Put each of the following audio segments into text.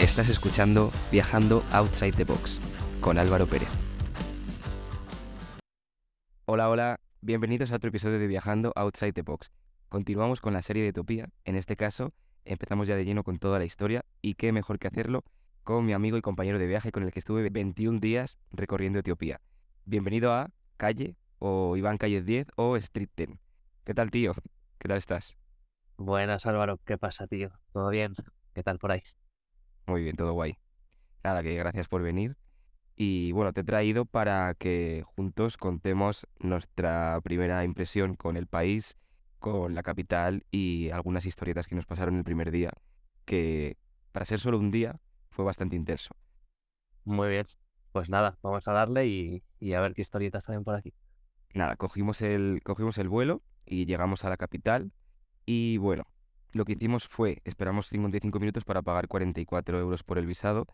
Estás escuchando Viajando Outside the Box con Álvaro Pérez. Hola, hola, bienvenidos a otro episodio de Viajando Outside the Box. Continuamos con la serie de Utopía. En este caso, empezamos ya de lleno con toda la historia y qué mejor que hacerlo con mi amigo y compañero de viaje con el que estuve 21 días recorriendo Etiopía. Bienvenido a Calle o Iván Calle 10 o Street 10. ¿Qué tal, tío? ¿Qué tal estás? Buenas, Álvaro. ¿Qué pasa, tío? ¿Todo bien? ¿Qué tal por ahí? Muy bien, todo guay. Nada, que gracias por venir. Y bueno, te he traído para que juntos contemos nuestra primera impresión con el país, con la capital y algunas historietas que nos pasaron el primer día, que para ser solo un día fue bastante intenso. Muy bien. Pues nada, vamos a darle y, y a ver qué historietas salen por aquí. Nada, cogimos el, cogimos el vuelo y llegamos a la capital y bueno, lo que hicimos fue, esperamos 55 minutos para pagar 44 euros por el visado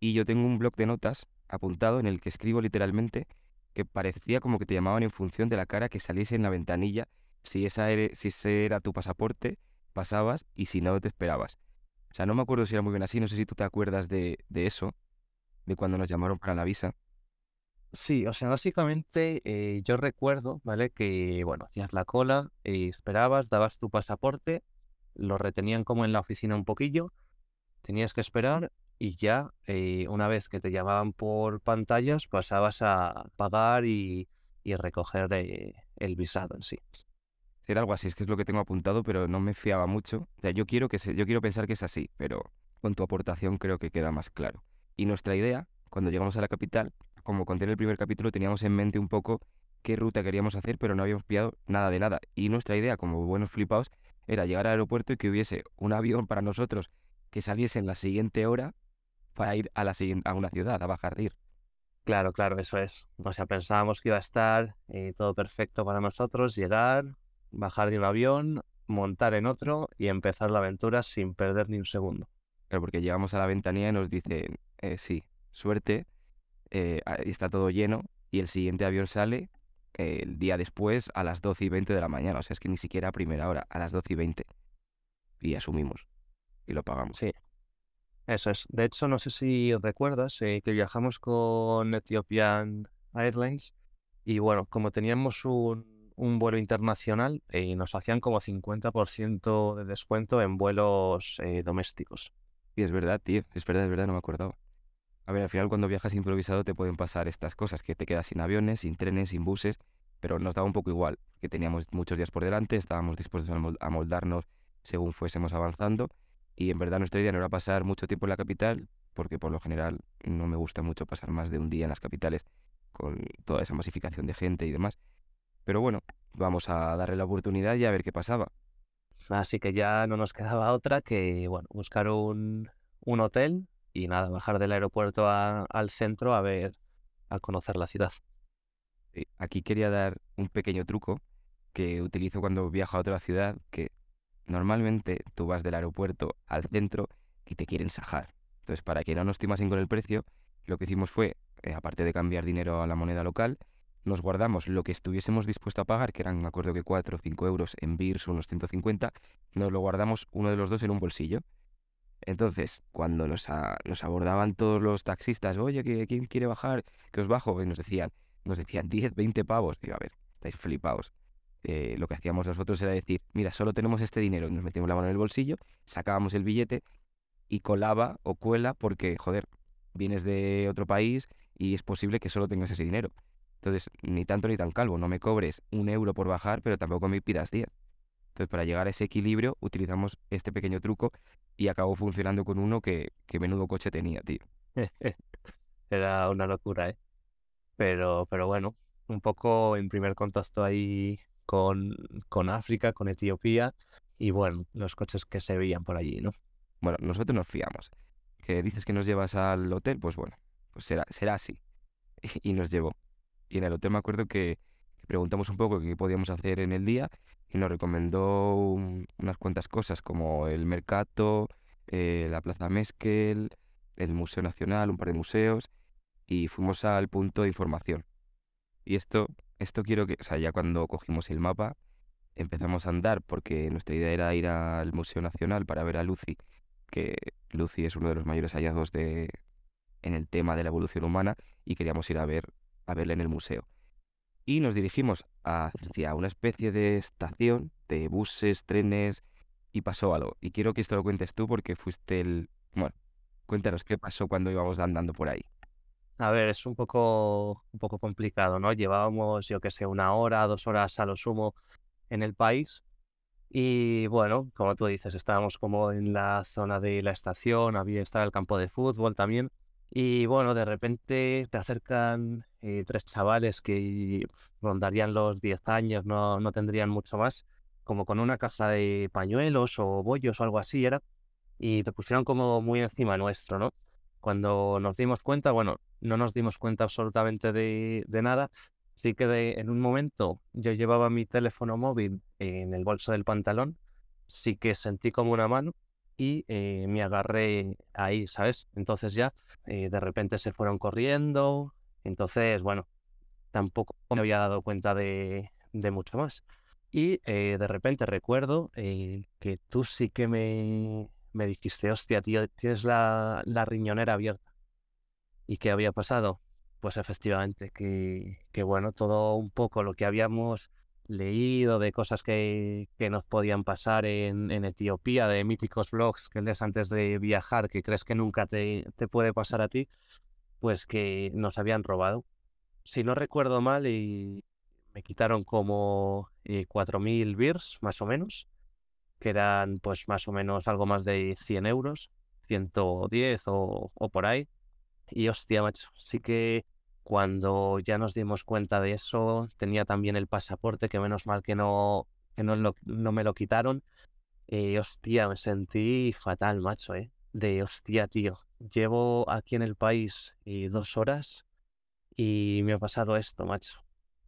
y yo tengo un blog de notas apuntado en el que escribo literalmente que parecía como que te llamaban en función de la cara que saliese en la ventanilla. Si, esa si ese era tu pasaporte, pasabas y si no, te esperabas. O sea, no me acuerdo si era muy bien así, no sé si tú te acuerdas de, de eso, de cuando nos llamaron para la visa. Sí, o sea, básicamente eh, yo recuerdo, ¿vale? Que, bueno, hacías la cola, y esperabas, dabas tu pasaporte, lo retenían como en la oficina un poquillo, tenías que esperar y ya eh, una vez que te llamaban por pantallas pasabas a pagar y, y recoger eh, el visado en sí. Era algo así, es que es lo que tengo apuntado, pero no me fiaba mucho. O yo quiero, que se, yo quiero pensar que es así, pero con tu aportación creo que queda más claro. Y nuestra idea, cuando llegamos a la capital, como conté en el primer capítulo, teníamos en mente un poco qué ruta queríamos hacer, pero no habíamos pillado nada de nada. Y nuestra idea, como buenos flipados, era llegar al aeropuerto y que hubiese un avión para nosotros que saliese en la siguiente hora para ir a, la siguiente, a una ciudad, a bajar de ir. Claro, claro, eso es. O sea, pensábamos que iba a estar eh, todo perfecto para nosotros, llegar, bajar de un avión, montar en otro y empezar la aventura sin perder ni un segundo. Claro, porque llegamos a la ventanilla y nos dicen, eh, sí, suerte, eh, está todo lleno y el siguiente avión sale eh, el día después a las 12 y 20 de la mañana. O sea, es que ni siquiera a primera hora, a las 12 y 20. Y asumimos y lo pagamos. Sí. Eso es. De hecho, no sé si recuerdas eh, que viajamos con Ethiopian Airlines y bueno, como teníamos un, un vuelo internacional, eh, nos hacían como 50% de descuento en vuelos domésticos. Y es verdad, tío, es verdad, es verdad, no me acordaba. A ver, al final cuando viajas improvisado te pueden pasar estas cosas, que te quedas sin aviones, sin trenes, sin buses, pero nos daba un poco igual, que teníamos muchos días por delante, estábamos dispuestos a moldarnos según fuésemos avanzando, y en verdad nuestra idea no era pasar mucho tiempo en la capital, porque por lo general no me gusta mucho pasar más de un día en las capitales con toda esa masificación de gente y demás. Pero bueno, vamos a darle la oportunidad y a ver qué pasaba. Así que ya no nos quedaba otra que, bueno, buscar un, un hotel y nada, bajar del aeropuerto al centro a ver, a conocer la ciudad. Aquí quería dar un pequeño truco que utilizo cuando viajo a otra ciudad, que normalmente tú vas del aeropuerto al centro y te quieren sajar. Entonces, para que no nos timasen con el precio, lo que hicimos fue, eh, aparte de cambiar dinero a la moneda local, nos guardamos lo que estuviésemos dispuestos a pagar, que eran, me acuerdo que 4 o 5 euros en BIRS unos 150, nos lo guardamos uno de los dos en un bolsillo. Entonces, cuando nos, abordaban todos los taxistas, oye, ¿quién quiere bajar? Que os bajo, y nos decían, nos decían 10, 20 pavos. Digo, a ver, estáis flipados. Eh, lo que hacíamos nosotros era decir, mira, solo tenemos este dinero. Nos metíamos la mano en el bolsillo, sacábamos el billete y colaba o cuela porque, joder, vienes de otro país y es posible que solo tengas ese dinero. Entonces, ni tanto ni tan calvo, no me cobres un euro por bajar, pero tampoco me pidas 10. Entonces, para llegar a ese equilibrio, utilizamos este pequeño truco y acabó funcionando con uno que, que menudo coche tenía, tío. Era una locura, ¿eh? Pero, pero bueno, un poco en primer contacto ahí con, con África, con Etiopía, y bueno, los coches que se veían por allí, ¿no? Bueno, nosotros nos fiamos. Que dices que nos llevas al hotel, pues bueno, pues será, será así. Y, nos llevó. Y en el hotel me acuerdo que, preguntamos un poco qué podíamos hacer en el día y nos recomendó unas cuantas cosas como el Mercato, eh, la Plaza Meskel, el Museo Nacional, un par de museos y fuimos al punto de información. Y esto, esto quiero que, o sea, ya cuando cogimos el mapa, empezamos a andar porque nuestra idea era ir al Museo Nacional para ver a Lucy, que Lucy es uno de los mayores hallazgos de, en el tema de la evolución humana y queríamos ir a ver a verla en el museo. Y nos dirigimos hacia una especie de estación de buses, trenes y pasó algo. Y quiero que esto lo cuentes tú porque fuiste el... Bueno, cuéntanos qué pasó cuando íbamos andando por ahí. A ver, es un poco, un poco complicado, ¿no? Llevábamos, yo que sé, una hora, dos horas a lo sumo en el país. Y bueno, como tú dices, estábamos como en la zona de la estación, había estaba el campo de fútbol también. Y bueno, de repente te acercan eh, tres chavales que rondarían los 10 años, no, no tendrían mucho más, como con una caja de pañuelos o bollos o algo así era, y te pusieron como muy encima nuestro, ¿no? Cuando nos dimos cuenta, bueno, no nos dimos cuenta absolutamente de, de nada, sí que de, en un momento yo llevaba mi teléfono móvil en el bolso del pantalón, sí que sentí como una mano y eh, me agarré ahí, ¿sabes? Entonces ya eh, de repente se fueron corriendo, entonces, bueno, tampoco me había dado cuenta de, de mucho más. Y eh, de repente recuerdo que tú sí que me, me dijiste, hostia, tío, tienes la, la riñonera abierta. ¿Y qué había pasado? Pues efectivamente, que, que bueno, todo un poco lo que habíamos leído de cosas que, que nos podían pasar en, en, Etiopía, de míticos blogs que lees antes de viajar, que crees que nunca te, te, puede pasar a ti, pues que nos habían robado. Si no recuerdo mal, y me quitaron como eh, 4.000 birs, más o menos, que eran pues más o menos algo más de 100 euros, 110 o, o por ahí. Y hostia, macho, sí que cuando ya nos dimos cuenta de eso, tenía también el pasaporte, que menos mal que no, que no, no me lo quitaron. Eh, hostia, me sentí fatal, macho, ¿eh? De hostia, tío. Llevo aquí en el país eh, dos horas y me ha pasado esto, macho.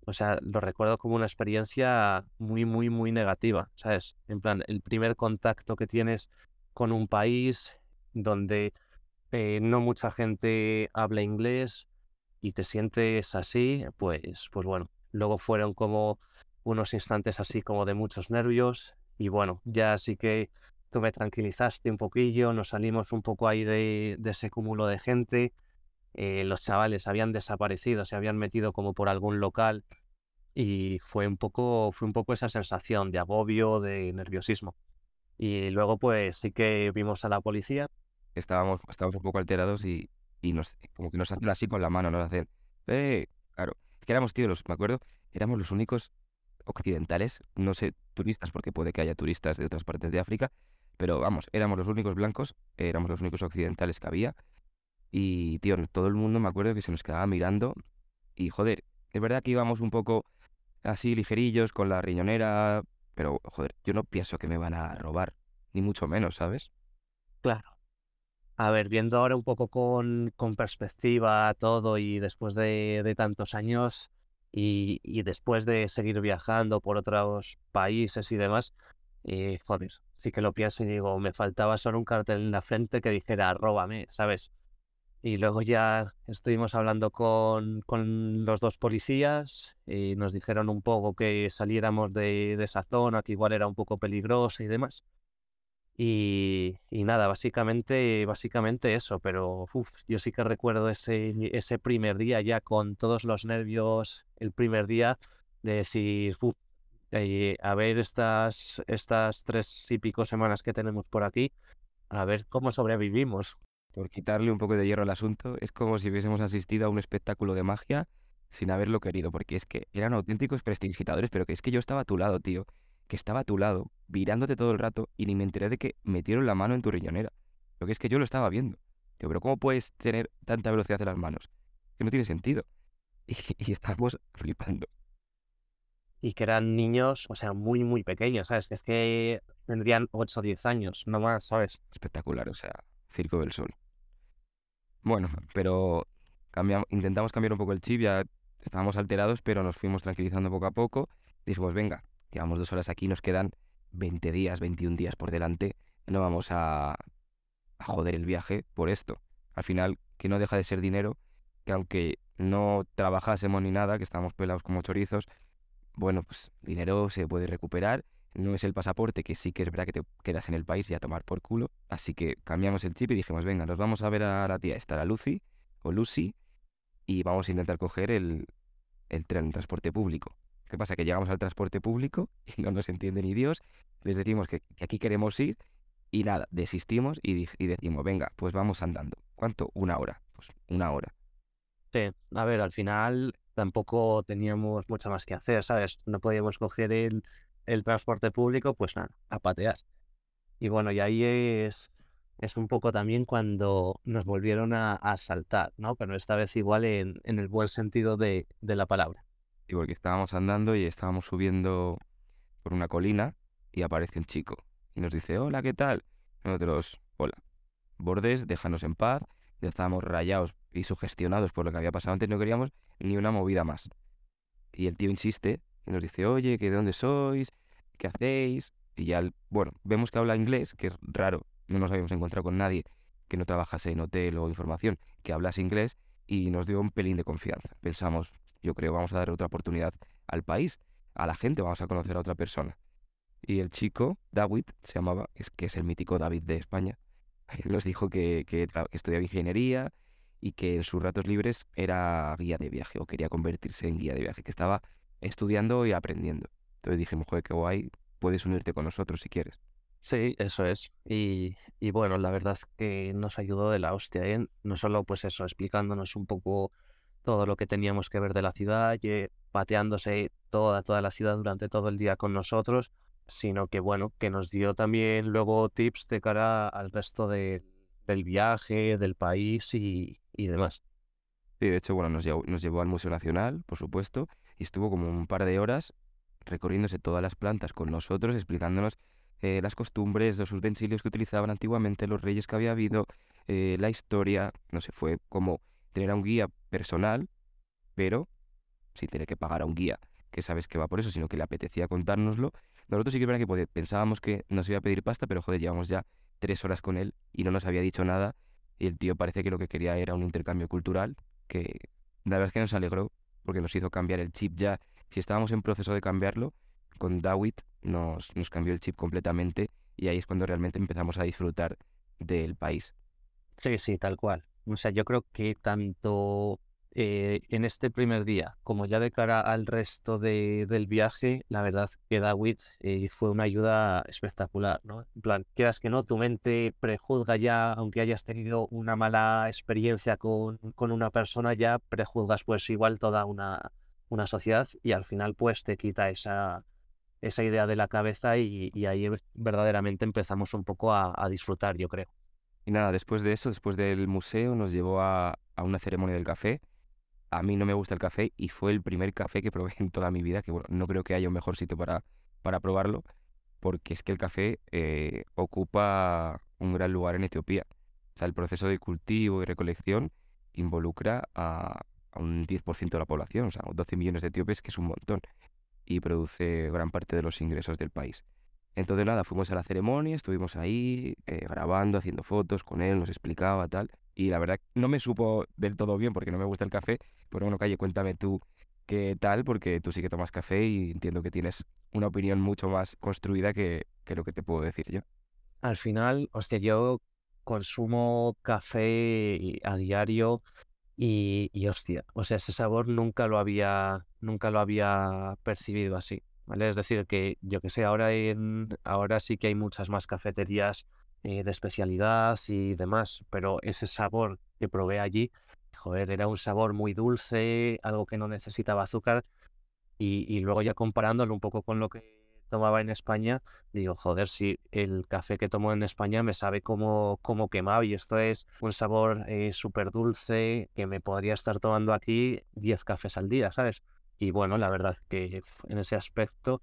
O sea, lo recuerdo como una experiencia muy, muy, muy negativa, ¿sabes? En plan, el primer contacto que tienes con un país donde eh, no mucha gente habla inglés, y te sientes así, pues, pues bueno, luego fueron como unos instantes así como de muchos nervios y bueno, ya sí que tú me tranquilizaste un poquillo, nos salimos un poco ahí de, de ese cúmulo de gente, eh, los chavales habían desaparecido, se habían metido como por algún local y fue un poco, fue un poco esa sensación de agobio, de nerviosismo. Y luego pues sí que vimos a la policía. Estábamos, estábamos un poco alterados y, y nos, como que nos hacen así con la mano, nos hacen, eh, claro, es que éramos, tío, los, me acuerdo, éramos los únicos occidentales, no sé, turistas, porque puede que haya turistas de otras partes de África, pero vamos, éramos los únicos blancos, éramos los únicos occidentales que había, y, tío, todo el mundo me acuerdo que se nos quedaba mirando, y joder, es verdad que íbamos un poco así ligerillos con la riñonera, pero, joder, yo no pienso que me van a robar, ni mucho menos, ¿sabes? Claro. A ver, viendo ahora un poco con, con perspectiva todo y después de, de tantos años y, y, después de seguir viajando por otros países y demás, eh, joder, sí que lo pienso y digo, me faltaba solo un cartel en la frente que dijera, róbame, ¿sabes? Y luego ya estuvimos hablando con, con los dos policías y nos dijeron un poco que saliéramos de, de esa zona, que igual era un poco peligrosa y demás. Y, y, nada, básicamente, básicamente eso, pero uf, yo sí que recuerdo ese, ese primer día ya con todos los nervios, el primer día de decir, uf, eh, a ver estas, estas tres y pico semanas que tenemos por aquí, a ver cómo sobrevivimos. Por quitarle un poco de hierro al asunto, es como si hubiésemos asistido a un espectáculo de magia sin haberlo querido, porque es que eran auténticos prestidigitadores, pero que es que yo estaba a tu lado, tío que estaba a tu lado, virándote todo el rato, y ni me enteré de que metieron la mano en tu riñonera. Lo que es que yo lo estaba viendo. Digo, pero ¿cómo puedes tener tanta velocidad en las manos? Que no tiene sentido. Y, y estábamos flipando. Y que eran niños, o sea, muy, muy pequeños, ¿sabes? Es que tendrían 8 o 10 años, no más, ¿sabes? Espectacular, o sea, Circo del Sol. Bueno, pero cambiamos, intentamos cambiar un poco el chip, ya estábamos alterados, pero nos fuimos tranquilizando poco a poco. Dijimos, venga, Llevamos dos horas aquí, nos quedan 20 días, 21 días por delante. No vamos a, a joder el viaje por esto. Al final, que no deja de ser dinero, que aunque no trabajásemos ni nada, que estábamos pelados como chorizos, bueno, pues dinero se puede recuperar. No es el pasaporte, que sí que es verdad que te quedas en el país y a tomar por culo. Así que cambiamos el chip y dijimos, venga, nos vamos a ver a la tía esta, la Lucy o Lucy, y vamos a intentar coger el, el tren, el transporte público. ¿Qué pasa? Que llegamos al transporte público y no nos entiende ni Dios. Les decimos que, aquí queremos ir y nada, desistimos y, y, decimos, venga, pues vamos andando. ¿Cuánto? Una hora. Pues una hora. Sí, a ver, al final tampoco teníamos mucho más que hacer, ¿sabes? No podíamos coger el, transporte público, pues nada, a patear. Y bueno, y ahí es, un poco también cuando nos volvieron a, a asaltar, ¿no? Pero esta vez igual en, en el buen sentido de, de la palabra. Y porque estábamos andando y estábamos subiendo por una colina y aparece un chico y nos dice, hola, ¿qué tal? Nosotros, hola, bordes, déjanos en paz. Ya estábamos rayados y sugestionados por lo que había pasado antes, no queríamos ni una movida más. Y el tío insiste y nos dice, oye, ¿que ¿de dónde sois? ¿Qué hacéis? Y ya, bueno, vemos que habla inglés, que es raro, no nos habíamos encontrado con nadie que no trabajase en hotel o información, que hablase inglés y nos dio un pelín de confianza. Pensamos, yo creo, vamos a dar otra oportunidad al país, a la gente, vamos a conocer a otra persona. Y el chico, David, se llamaba, es que es el mítico David de España, nos dijo que, que, que estudiaba ingeniería y que en sus ratos libres era guía de viaje o quería convertirse en guía de viaje, que estaba estudiando y aprendiendo. Entonces dijimos, joder, qué guay, puedes unirte con nosotros si quieres. Sí, eso es. Y, y bueno, la verdad que nos ayudó de la hostia, ¿eh? No solo pues eso, explicándonos un poco todo lo que teníamos que ver de la ciudad, y pateándose toda, toda la ciudad durante todo el día con nosotros, sino que bueno, que nos dio también luego tips de cara al resto de, del viaje, del país y, y demás. Sí, de hecho, bueno, nos llevó, nos llevó al Museo Nacional, por supuesto, y estuvo como un par de horas recorriéndose todas las plantas con nosotros, explicándonos eh, las costumbres, los utensilios que utilizaban antiguamente, los reyes que había habido, eh, la historia, no sé, fue como tener a un guía personal, pero sin tener que pagar a un guía que sabes que va por eso, sino que le apetecía contárnoslo. Nosotros sí que que pensábamos que nos iba a pedir pasta, pero joder, llevamos ya tres horas con él y no nos había dicho nada. Y el tío parece que lo que quería era un intercambio cultural, que la verdad es que nos alegró, porque nos hizo cambiar el chip ya. Si estábamos en proceso de cambiarlo, con Dawit nos, nos cambió el chip completamente y ahí es cuando realmente empezamos a disfrutar del país. Sí, sí, tal cual. O sea, yo creo que tanto eh, en este primer día como ya de cara al resto de, del viaje, la verdad que David eh, fue una ayuda espectacular, ¿no? En plan, quieras que no, tu mente prejuzga ya, aunque hayas tenido una mala experiencia con, con una persona, ya prejuzgas pues igual toda una, una sociedad y al final pues te quita esa, esa idea de la cabeza y, y ahí verdaderamente empezamos un poco a, a, disfrutar, yo creo. Y nada, después de eso, después del museo, nos llevó a, a, una ceremonia del café. A mí no me gusta el café y fue el primer café que probé en toda mi vida, que bueno, no creo que haya un mejor sitio para, para probarlo, porque es que el café eh, ocupa un gran lugar en Etiopía. O sea, el proceso de cultivo y recolección involucra a, a un 10% de la población, o sea, 12 millones de etíopes, que es un montón y produce gran parte de los ingresos del país. Entonces nada, fuimos a la ceremonia, estuvimos ahí eh, grabando, haciendo fotos con él, nos explicaba tal. Y la verdad no me supo del todo bien porque no me gusta el café. Pero bueno, Calle, cuéntame tú qué tal, porque tú sí que tomas café y entiendo que tienes una opinión mucho más construida que, que lo que te puedo decir yo. Al final, hostia, yo consumo café a diario y, y, hostia, o sea, ese sabor nunca lo había, nunca lo había percibido así, ¿vale? Es decir, que yo que sé, ahora, en, ahora sí que hay muchas más cafeterías eh, de especialidad y demás, pero ese sabor que probé allí, joder, era un sabor muy dulce, algo que no necesitaba azúcar, y, y luego ya comparándolo un poco con lo que tomaba en España, digo, joder, si el café que tomo en España me sabe como, como quemado y esto es un sabor eh, súper dulce que me podría estar tomando aquí 10 cafés al día, ¿sabes? Y bueno, la verdad que en ese aspecto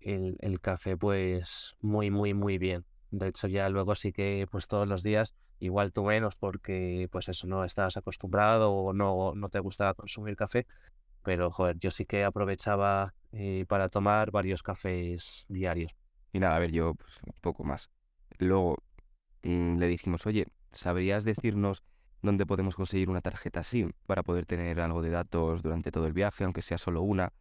el, el café pues muy, muy, muy bien. De hecho ya luego sí que pues todos los días igual tú menos porque pues eso no estás acostumbrado o no, no te gusta consumir café, pero joder, yo sí que aprovechaba eh, para tomar varios cafés diarios. Y nada, a ver, yo pues, un poco más. Luego mmm, le dijimos, oye, ¿sabrías decirnos dónde podemos conseguir una tarjeta SIM para poder tener algo de datos durante todo el viaje, aunque sea solo una?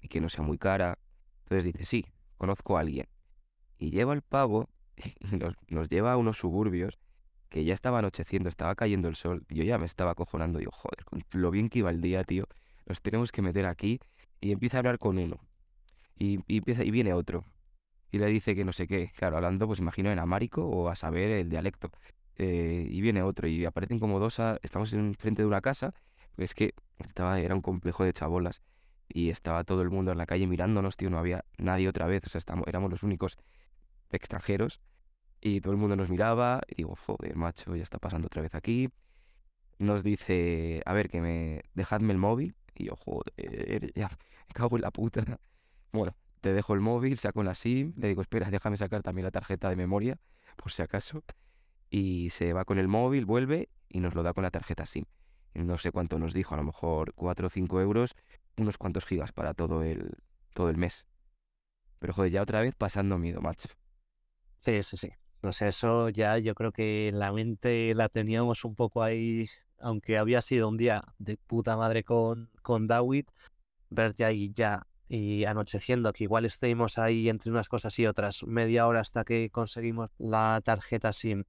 y que no sea muy cara. Entonces dice, sí, conozco a alguien. Y lleva el pavo nos, lleva a unos suburbios que ya estaba anocheciendo, estaba cayendo el sol. Yo ya me estaba acojonando. Yo, joder, con lo bien que iba el día, tío. Nos tenemos que meter aquí. Y empieza a hablar con uno. Y, empieza, y viene otro. Y le dice que no sé qué. Claro, hablando, pues imagino en amárico o a saber el dialecto. Eh, y viene otro. Y aparecen como dos. a- estamos en frente de una casa. Es que estaba, era un complejo de chabolas. Y estaba todo el mundo en la calle mirándonos, tío. No había nadie otra vez. O sea, estamos, éramos los únicos extranjeros. Y todo el mundo nos miraba. Y digo, joder, macho, ya está pasando otra vez aquí. Nos dice, a ver, que me dejadme el móvil. Y yo, joder, ya, me cago en la puta. Bueno, te dejo el móvil, saco la SIM. Le digo, espera, déjame sacar también la tarjeta de memoria, por si acaso. Y se va con el móvil, vuelve y nos lo da con la tarjeta SIM. No sé cuánto nos dijo, a lo mejor 4 o 5 euros, unos cuantos gigas para todo el, todo el mes. Pero joder, ya otra vez pasando miedo, macho. Sí, sí, sí. Sé, eso ya yo creo que la mente la teníamos un poco ahí, aunque había sido un día de puta madre con, con David, verte ahí ya y anocheciendo, que igual estuvimos ahí entre unas cosas y otras, media hora hasta que conseguimos la tarjeta SIM,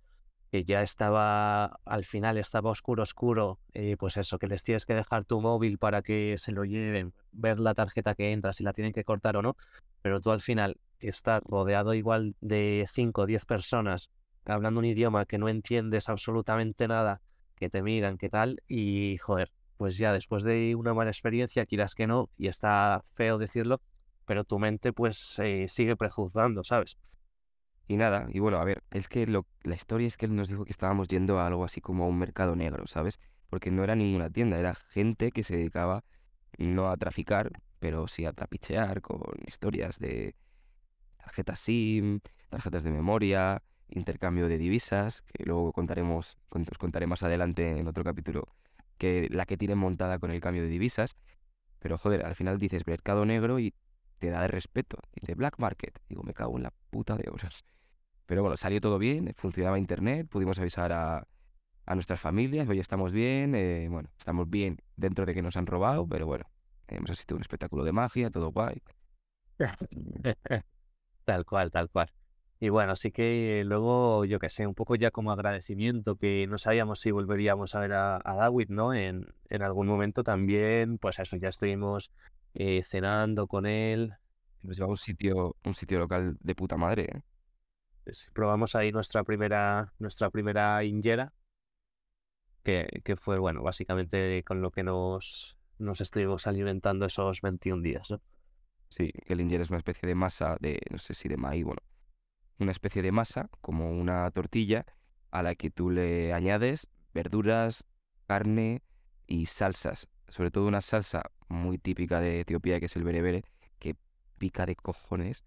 que ya estaba, al final estaba oscuro, oscuro, eh, pues eso, que les tienes que dejar tu móvil para que se lo lleven, ver la tarjeta que entra, si la tienen que cortar o no, pero tú al final estás rodeado igual de 5 o 10 personas hablando un idioma que no entiendes absolutamente nada, que te miran, qué tal, y joder, pues ya después de una mala experiencia, quieras que no, y está feo decirlo, pero tu mente pues sigue prejuzgando, ¿sabes? Y nada, y bueno, a ver, es que lo, la historia es que él nos dijo que estábamos yendo a algo así como a un mercado negro, ¿sabes? Porque no era ninguna tienda, era gente que se dedicaba no a traficar, pero sí a trapichear con historias de tarjetas SIM, tarjetas de memoria, intercambio de divisas, que luego contaremos, con- os contaré más adelante en otro capítulo, que la que tienen montada con el cambio de divisas. Pero joder, al final dices mercado negro y te da de respeto. Dice black market. Digo, me cago en la puta de horas. Pero bueno, salió todo bien, funcionaba internet, pudimos avisar a, a nuestras familias, hoy estamos bien, eh, bueno, estamos bien dentro de que nos han robado, pero bueno, hemos asistido a un espectáculo de magia, todo guay. Tal cual, tal cual. Y bueno, así que luego, yo qué sé, un poco ya como agradecimiento, que no sabíamos si volveríamos a ver a, a David, ¿no? En, en algún momento también, pues eso, ya estuvimos eh, cenando con él, Nos lleva a un sitio, un sitio local de puta madre, ¿eh? pues, probamos ahí nuestra primera, nuestra primera injera, que, que fue, bueno, básicamente con lo que nos, nos estuvimos alimentando esos 21 días, ¿no? Sí, el injera es una especie de masa de, no sé si de maíz, bueno, una especie de masa, como una tortilla, a la que tú le añades verduras, carne y salsas. Sobre todo una salsa muy típica de Etiopía, que es el berebere, que pica de cojones.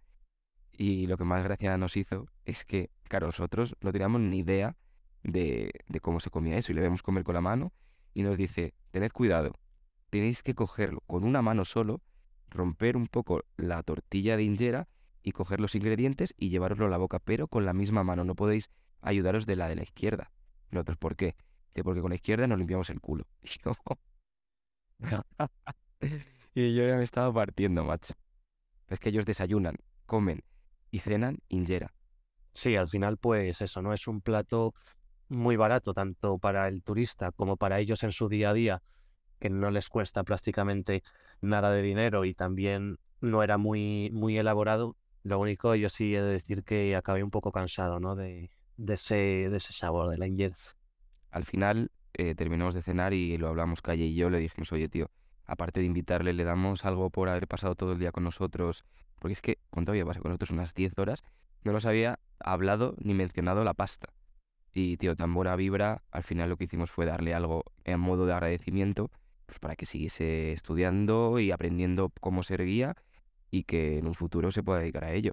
Y lo que más gracia nos hizo es que, claro, nosotros no teníamos ni idea de, de cómo se comía eso. Y le vemos comer con la mano y nos dice, tened cuidado, tenéis que cogerlo con una mano solo, romper un poco la tortilla de injera y coger los ingredientes y llevároslo a la boca, pero con la misma mano. No podéis ayudaros de la de la izquierda. Nosotros, ¿por qué? Porque con la izquierda nos limpiamos el culo. Y yo, y yo ya me estaba partiendo, macho. Es que ellos desayunan, comen y cenan injera. Sí, al final, pues eso, ¿no? Es un plato muy barato, tanto para el turista como para ellos en su día a día, que no les cuesta prácticamente nada de dinero y también no era muy, muy elaborado. Lo único, yo sí he de decir que acabé un poco cansado, ¿no? De, de ese, de ese sabor, de la injera. Al final eh, terminamos de cenar y lo hablamos Calle y yo, le dijimos, oye tío, aparte de invitarle, le damos algo por haber pasado todo el día con nosotros, porque es que, ¿cuánto había pasado con nosotros? Unas 10 horas, no nos había hablado ni mencionado la pasta. Y tío, tan buena vibra, al final lo que hicimos fue darle algo en modo de agradecimiento, pues para que siguiese estudiando y aprendiendo cómo ser guía y que en un futuro se pueda dedicar a ello.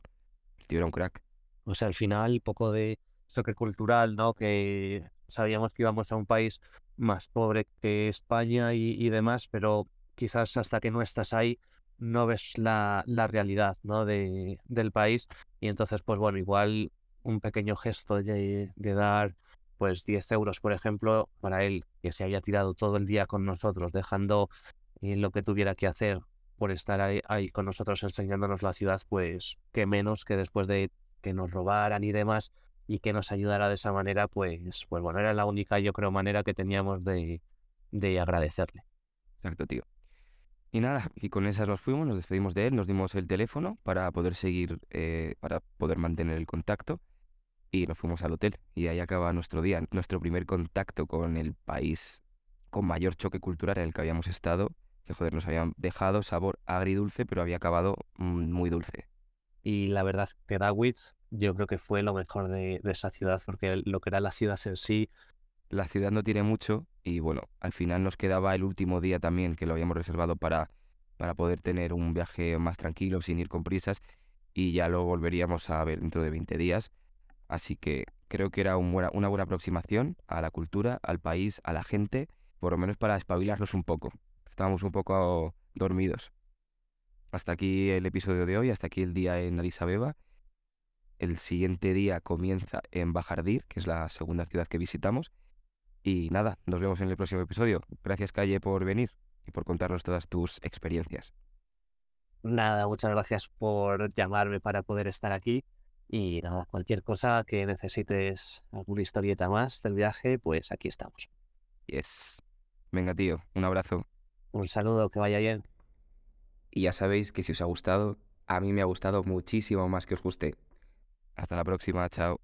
El era un crack. O sea, al final, poco de choque cultural, ¿no? Que sabíamos que íbamos a un país más pobre que España y, y demás, pero quizás hasta que no estás ahí no ves la, la realidad, ¿no? De, del país. Y entonces, pues bueno, igual un pequeño gesto de, de dar pues 10 euros, por ejemplo, para él, que se haya tirado todo el día con nosotros, dejando eh, lo que tuviera que hacer por estar ahí, con nosotros enseñándonos la ciudad, pues qué menos que después de que nos robaran y demás y que nos ayudara de esa manera, pues, pues bueno, era la única, yo creo, manera que teníamos de, de agradecerle. Exacto, tío. Y nada, y con esas nos fuimos, nos despedimos de él, nos dimos el teléfono para poder seguir, eh, para poder mantener el contacto y nos fuimos al hotel. Y ahí acaba nuestro día, nuestro primer contacto con el país con mayor choque cultural en el que habíamos estado, que joder, nos habían dejado sabor agridulce, pero había acabado mm, muy dulce. Y la verdad es que Dawitz yo creo que fue lo mejor de, de esa ciudad, porque lo que era la ciudad en sí, La ciudad no tiene mucho y bueno, al final nos quedaba el último día también que lo habíamos reservado para, para poder tener un viaje más tranquilo, sin ir con prisas y ya lo volveríamos a ver dentro de 20 días. Así que creo que era una buena aproximación a la cultura, al país, a la gente, por lo menos para espabilarnos un poco. Estábamos un poco dormidos. Hasta aquí el episodio de hoy, hasta aquí el día en Addis Abeba. El siguiente día comienza en Bajardir, que es la segunda ciudad que visitamos. Y nada, nos vemos en el próximo episodio. Gracias, Calle, por venir y por contarnos todas tus experiencias. nada, muchas gracias por llamarme para poder estar aquí. Y nada, cualquier cosa que necesites, alguna historieta más del viaje, pues aquí estamos. Yes. Venga, tío, un abrazo. Un saludo, que vaya bien. Y ya sabéis que si os ha gustado, a mí me ha gustado muchísimo más que os guste. Hasta la próxima, chao.